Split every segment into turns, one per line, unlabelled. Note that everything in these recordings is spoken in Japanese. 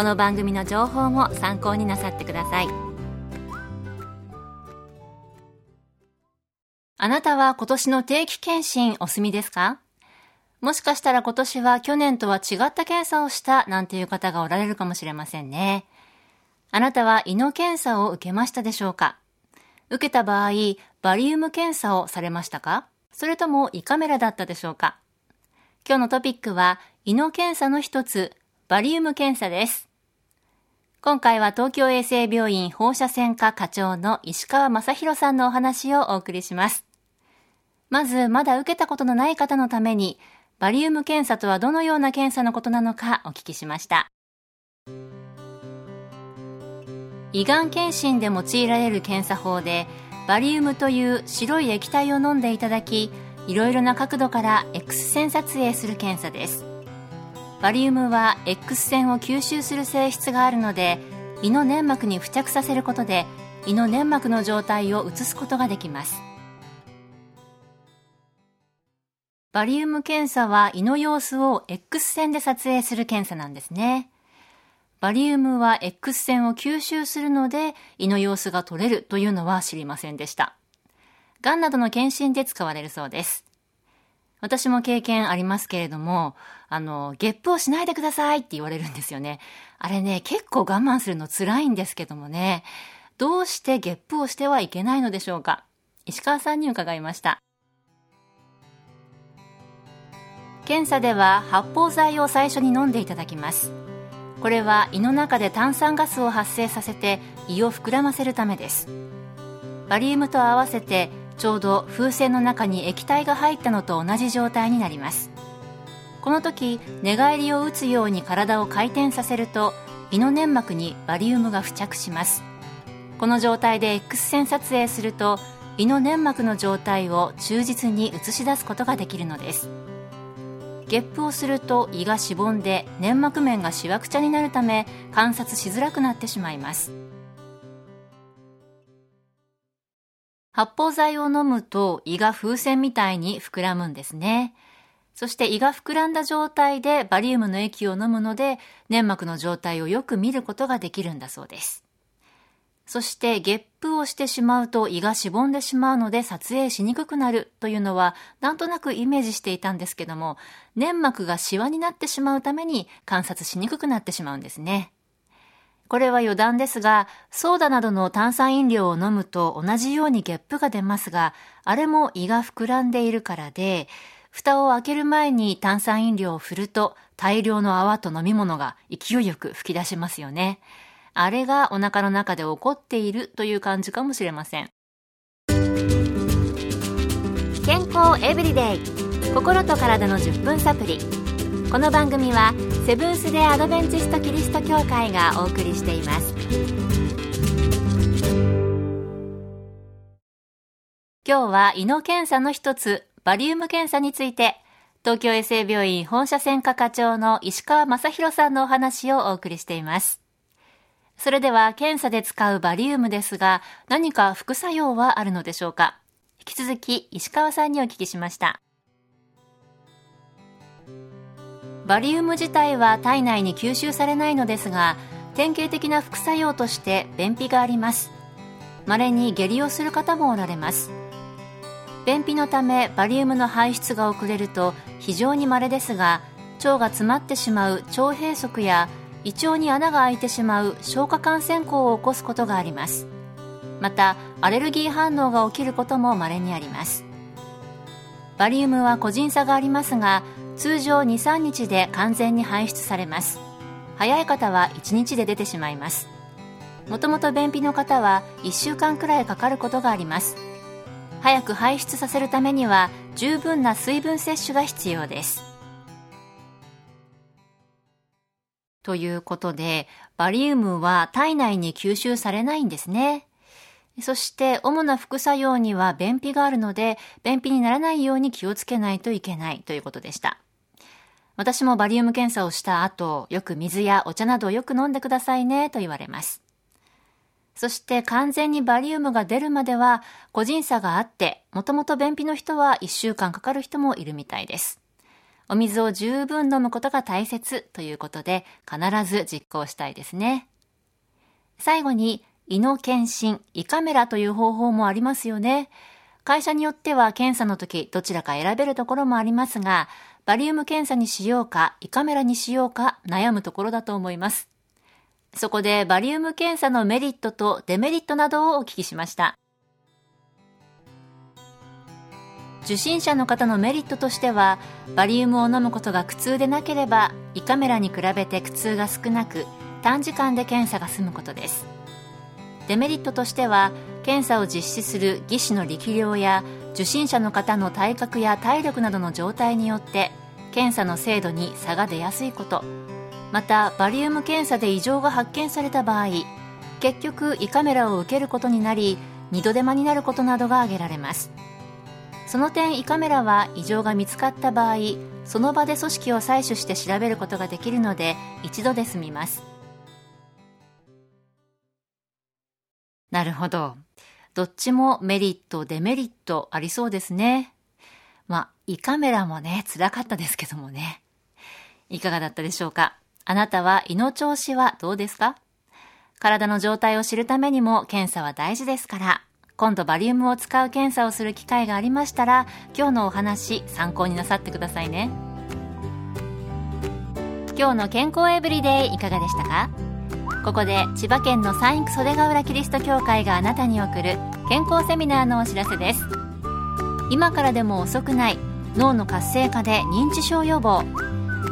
この番組の情報も参考になさってください。あなたは今年の定期検診お済みですか？もしかしたら今年は去年とは違った検査をしたなんていう方がおられるかもしれませんね。あなたは胃の検査を受けましたでしょうか？受けた場合、バリウム検査をされましたか？それとも胃カメラだったでしょうか？今日のトピックは胃の検査の一つ、バリウム検査です。今回は東京衛生病院放射線科課長の石川正宏さんのお話をお送りします。まず、まだ受けたことのない方のために、バリウム検査とはどのような検査のことなのかお聞きしました。胃がん検診で用いられる検査法で、バリウムという白い液体を飲んでいただきいろいろな角度から X 線撮影する検査ですバリウムは X 線を吸収する性質があるので胃の粘膜に付着させることで胃の粘膜の状態を映すことができますバリウム検査は胃の様子を X 線で撮影する検査なんですねバリウムは X 線を吸収するので胃の様子が取れるというのは知りませんでした。癌などの検診で使われるそうです。私も経験ありますけれども、あの、ゲップをしないでくださいって言われるんですよね。あれね、結構我慢するの辛いんですけどもね、どうしてゲップをしてはいけないのでしょうか？石川さんに伺いました。検査では発泡剤を最初に飲んでいただきます。これは胃の中で炭酸ガスを発生させて胃を膨らませるためですバリウムと合わせてちょうど風船の中に液体が入ったのと同じ状態になります。この時寝返りを打つように体を回転させると胃の粘膜にバリウムが付着します。この状態で X 線撮影すると胃の粘膜の状態を忠実に映し出すことができるのです。ゲップをすると胃がしぼんで粘膜面がしわくちゃになるため観察しづらくなってしまいます。発泡剤を飲むと胃が風船みたいに膨らむんですねそして胃が膨らんだ状態でバリウムの液を飲むので粘膜の状態をよく見ることができるんだそうですそしてゲップをしてしまうと胃がしぼんでしまうので撮影しにくくなるというのはなんとなくイメージしていたんですけども粘膜がシワになってしまうために観察しにくくなってしまうんですね。これは余談ですが、ソーダなどの炭酸飲料を飲むと同じようにゲップが出ますが、あれも胃が膨らんでいるからで、蓋を開ける前に炭酸飲料を振ると大量の泡と飲み物が勢いよく吹き出しますよね。あれがお腹の中で起こっているという感じかもしれません。健康エブリデイ。心と体の10分サプリ。この番組はセブンス・デ・アドベンチスト・キリスト教会がお送りしています。今日は胃の検査の一つバリウム検査について東京衛生病院本社専科課長の石川正弘さんのお話をお送りしています。それでは検査で使うバリウムですが、何か副作用はあるのでしょうか？引き続き石川さんにお聞きしました。バリウム自体は体内に吸収されないのですが、典型的な副作用として便秘があります。稀に下痢をする方もおられます。便秘のためバリウムの排出が遅れると非常に稀ですが、腸が詰まってしまう腸閉塞や胃腸に穴が開いてしまう消化管穿孔を起こすことがありますまたアレルギー反応が起きることも稀にありますバリウムは個人差がありますが通常23日で完全に排出されます。早い方は1日で出てしまいます。もともと便秘の方は1週間くらいかかることがあります。早く排出させるためには十分な水分摂取が必要です。ということでバリウムは体内に吸収されないんですね。そして主な副作用には便秘があるので便秘にならないように気をつけないといけないということでした。私もバリウム検査をした後よく水やお茶などをよく飲んでくださいねと言われますそして完全にバリウムが出るまでは個人差があって、もともと便秘の人は1週間かかる人もいるみたいです。お水を十分飲むことが大切ということで必ず実行したいですね。最後に胃の検診、胃カメラという方法もありますよね。会社によっては検査の時どちらか選べるところもありますが、バリウム検査にしようか胃カメラにしようか悩むところだと思います。そこでバリウム検査のメリットとデメリットなどをお聞きしました。受診者の方のメリットとしてはバリウムを飲むことが苦痛でなければ胃カメラに比べて苦痛が少なく短時間で検査が済むことですデメリットとしては検査を実施する技師の力量や受診者の方の体格や体力などの状態によって検査の精度に差が出やすいこと。またバリウム検査で異常が発見された場合結局胃カメラを受けることになり二度手間になることなどが挙げられます。その点胃カメラは異常が見つかった場合その場で組織を採取して調べることができるので一度で済みます。なるほど。どっちもメリットデメリットありそうですね。まあ胃カメラもね辛かったですけどもね。いかがだったでしょうか？あなたは胃の調子はどうですか？体の状態を知るためにも検査は大事ですから、今度バリウムを使う検査をする機会がありましたら、今日のお話参考になさってくださいね。今日の健康エブリデイいかがでしたか？ここで千葉県のサインク袖ヶ浦キリスト教会があなたに送る健康セミナーのお知らせです。今からでも遅くない脳の活性化で認知症予防。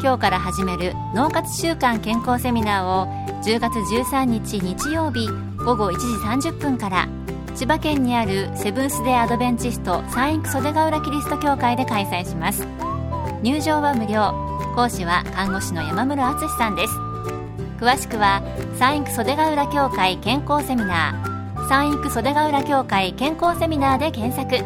今日から始める脳活週間健康セミナーを10月13日日曜日午後1時30分から千葉県にあるセブンス・デ・アドベンチストサインク袖ヶ浦キリスト教会で開催します。入場は無料。講師は看護師の山室敦さんです。詳しくはサインク袖ヶ浦協会健康セミナーサインク袖ヶ浦協会健康セミナーで検索。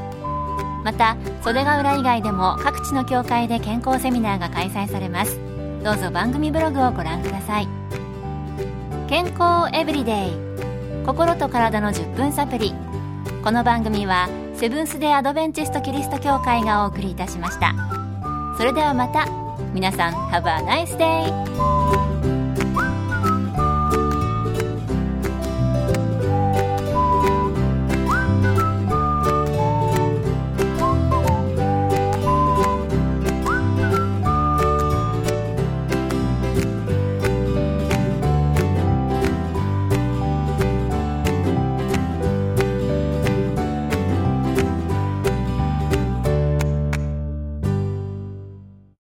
また袖ヶ浦以外でも各地の協会で健康セミナーが開催されます。どうぞ番組ブログをご覧ください。健康エブリデイ。心と体の10分サプリ。この番組はセブンス・デ・アドベンチスト・キリスト教会がお送りいたしました。それではまた。皆さん Have a nice day!